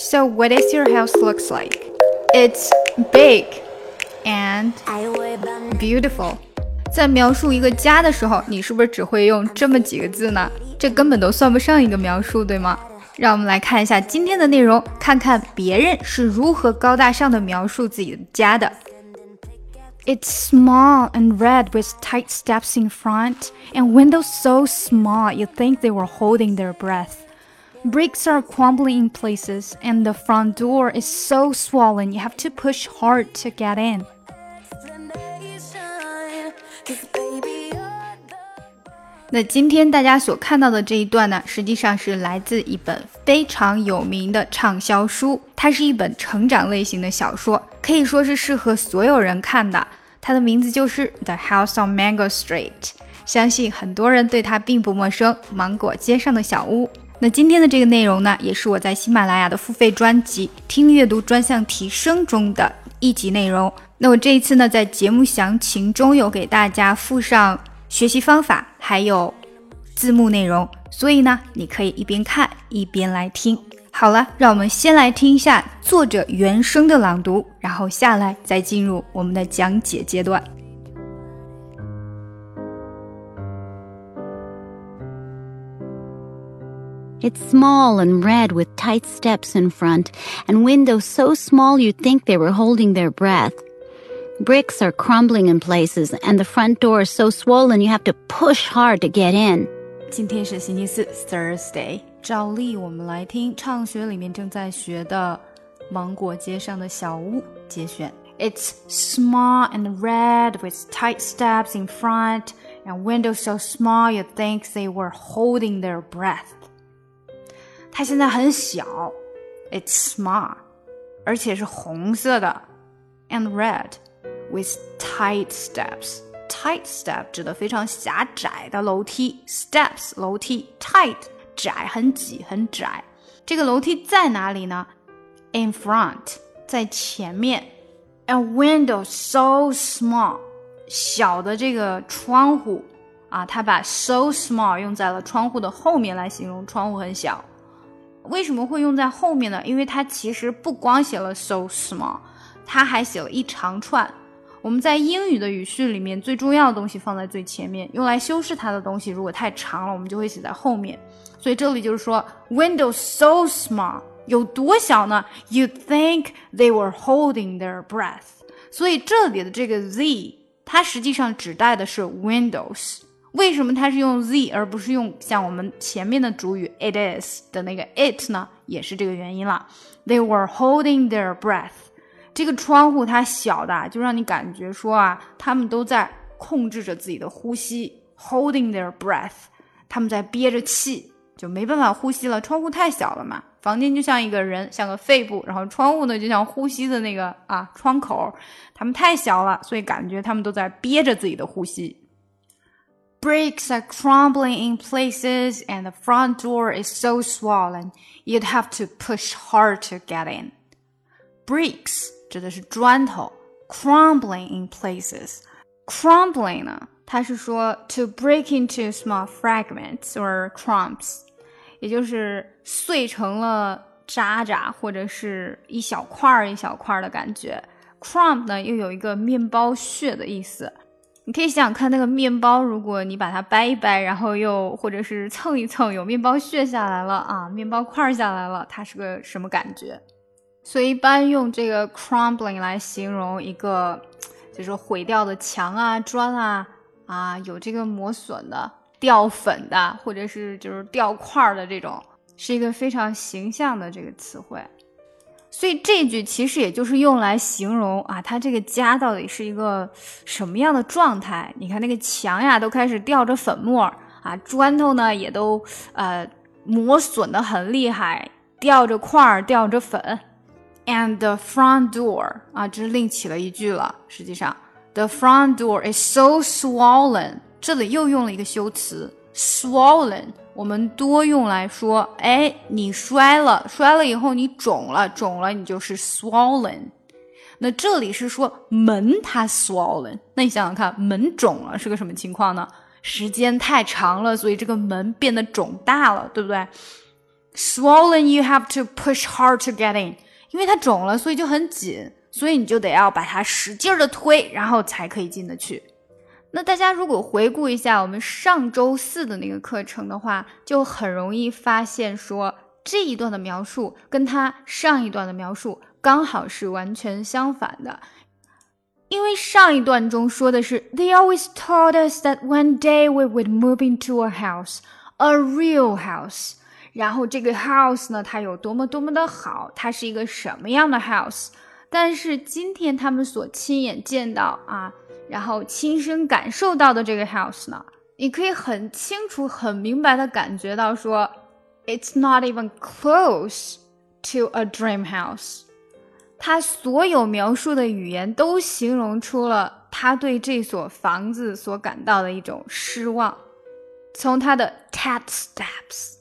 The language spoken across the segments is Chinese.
So what is your house looks like? It's big and beautiful. 在描述一个家的时候，你是不是只会用这么几个字呢？这根本都算不上一个描述，对吗？让我们来看一下今天的内容，看看别人是如何高大上的描述自己的家的。It's small and red with tight steps in front and windows so small you think they were holding their breath. Bricks are crumbling in places, and the front door is so swollen you have to push hard to get in. 那今天大家所看到的这一段呢，实际上是来自一本非常有名的畅销书，它是一本成长类型的小说，可以说是适合所有人看的。它的名字就是《The House on Mango Street》，相信很多人对它并不陌生，《芒果街上的小屋》。那今天的这个内容呢，也是我在喜马拉雅的付费专辑《听阅读专项提升》中的一集内容。那我这一次呢，在节目详情中有给大家附上学习方法，还有字幕内容，所以呢，你可以一边看一边来听。好了，让我们先来听一下作者原声的朗读，然后下来再进入我们的讲解阶段。It's small and red with tight steps in front and windows so small you'd think they were holding their breath. Bricks are crumbling in places and the front door is so swollen you have to push hard to get in. 今天是星期四，Thursday。照例，我们来听畅学里面正在学的《芒果街上的小屋》节选。It's small and red with tight steps in front and windows so small you'd think they were holding their breath. 它现在很小，it's small，而且是红色的，and red with tight steps。tight step 指的非常狭窄的楼梯，steps 楼梯，tight 窄很挤很窄。这个楼梯在哪里呢？In front 在前面 A window so small 小的这个窗户啊，它把 so small 用在了窗户的后面来形容窗户很小。为什么会用在后面呢？因为它其实不光写了 so small，它还写了一长串。我们在英语的语序里面，最重要的东西放在最前面，用来修饰它的东西如果太长了，我们就会写在后面。所以这里就是说，windows so small 有多小呢？You think they were holding their breath？所以这里的这个 the，它实际上指代的是 windows。为什么它是用 z 而不是用像我们前面的主语 it is 的那个 it 呢？也是这个原因了。They were holding their breath。这个窗户它小的，就让你感觉说啊，他们都在控制着自己的呼吸，holding their breath，他们在憋着气，就没办法呼吸了。窗户太小了嘛，房间就像一个人，像个肺部，然后窗户呢就像呼吸的那个啊窗口，他们太小了，所以感觉他们都在憋着自己的呼吸。Bricks are crumbling in places, and the front door is so swollen you'd have to push hard to get in. Bricks 指的是砖头，crumbling in places。crumbling 呢，它是说 to break into small fragments or crumbs，也就是碎成了渣渣或者是一小块儿一小块儿的感觉。crumb 呢又有一个面包屑的意思。 你可以想想看，那个面包，如果你把它掰一掰，然后又或者是蹭一蹭，有面包屑下来了啊，面包块下来了，它是个什么感觉？所以一般用这个 crumbling 来形容一个，就是毁掉的墙啊、砖啊啊，有这个磨损的、掉粉的，或者是就是掉块的这种，是一个非常形象的这个词汇。所以这句其实也就是用来形容啊，他这个家到底是一个什么样的状态？你看那个墙呀，都开始掉着粉末啊，砖头呢也都呃磨损的很厉害，掉着块儿，掉着粉。And the front door 啊，这是另起了一句了。实际上，the front door is so swollen，这里又用了一个修辞 swollen。我们多用来说，哎，你摔了，摔了以后你肿了，肿了你就是 swollen。那这里是说门它 swollen，那你想想看，门肿了是个什么情况呢？时间太长了，所以这个门变得肿大了，对不对？Swollen, you have to push hard to get in，因为它肿了，所以就很紧，所以你就得要把它使劲的推，然后才可以进得去。那大家如果回顾一下我们上周四的那个课程的话，就很容易发现说这一段的描述跟它上一段的描述刚好是完全相反的。因为上一段中说的是，They always told us that one day we would move into a house, a real house。然后这个 house 呢，它有多么多么的好，它是一个什么样的 house？但是今天他们所亲眼见到啊，然后亲身感受到的这个 house 呢，你可以很清楚、很明白的感觉到说，It's not even close to a dream house。他所有描述的语言都形容出了他对这所房子所感到的一种失望。从他的 tat steps，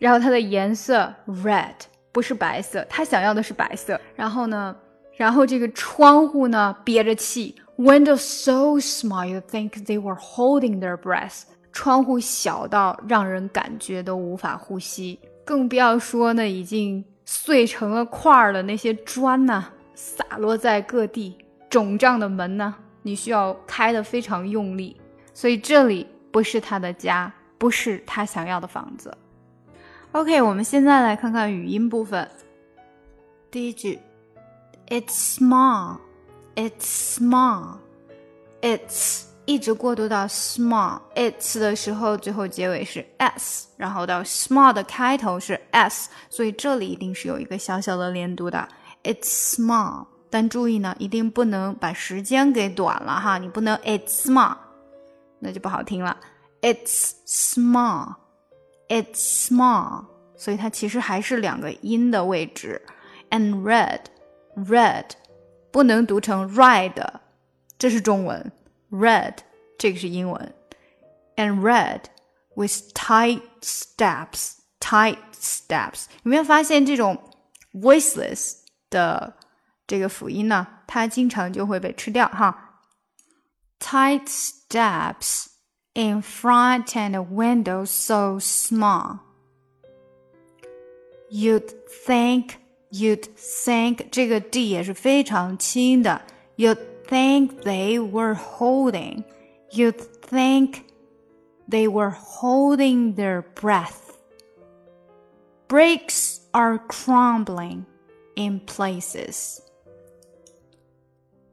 然后它的颜色 red 不是白色，他想要的是白色。然后呢，然后这个窗户呢憋着气，windows so small you think they were holding their breath。窗户小到让人感觉都无法呼吸，更不要说呢已经。碎成了块儿的那些砖呢，洒落在各地；肿胀的门呢，你需要开得非常用力。所以这里不是他的家，不是他想要的房子。OK，我们现在来看看语音部分。第一句，It's small, it's small, it's。一直过渡到 small its 的时候，最后结尾是 s，然后到 small 的开头是 s，所以这里一定是有一个小小的连读的。It's small，但注意呢，一定不能把时间给短了哈，你不能 it's small，那就不好听了。It's small，it's small，所以它其实还是两个音的位置。And red，red 不能读成 red，这是中文。red 这个是英文，and red with tight steps, tight steps。有没有发现这种 voiceless 的这个辅音呢？它经常就会被吃掉哈。Tight steps in front and window so small. You'd think, you'd think 这个 d 也是非常轻的。You'd think they were holding. You'd think they were holding their breath. Bricks are crumbling in places.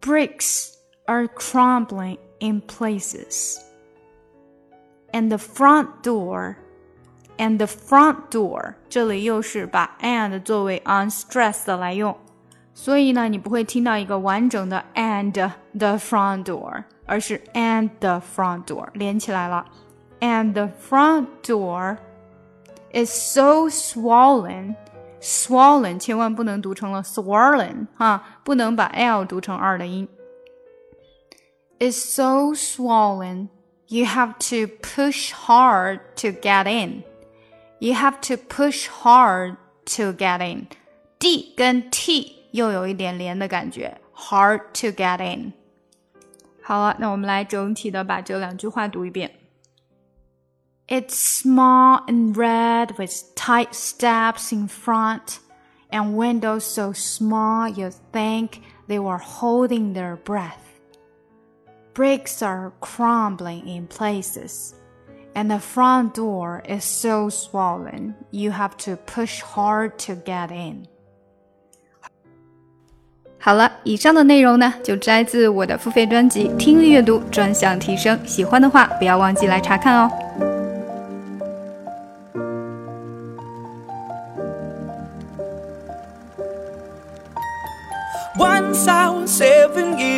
Bricks are crumbling in places. And the front door, and the front door，这里又是把 and 作为 unstressed 来用。所以呢，你不会听到一个完整的 and the front door，而是 and the front door 连起来了。And the front door is so swollen. Swollen 千万不能读成了 swollen 哈，不能把 l 读成二的音。Is so swollen, you have to push hard to get in. You have to push hard to get in. D 跟 T 又有一点连的感觉，hard to get in。好了，那我们来整体的把这两句话读一遍。It's small and red with tight steps in front and windows so small you'd think they were holding their breath. Bricks are crumbling in places, and the front door is so swollen you have to push hard to get in. 好了，以上的内容呢，就摘自我的付费专辑《听力阅读专项提升》，喜欢的话不要忘记来查看哦。Once I was seven years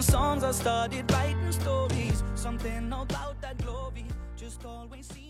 writing songs, I started writing stories. Something about that glory just always seemed.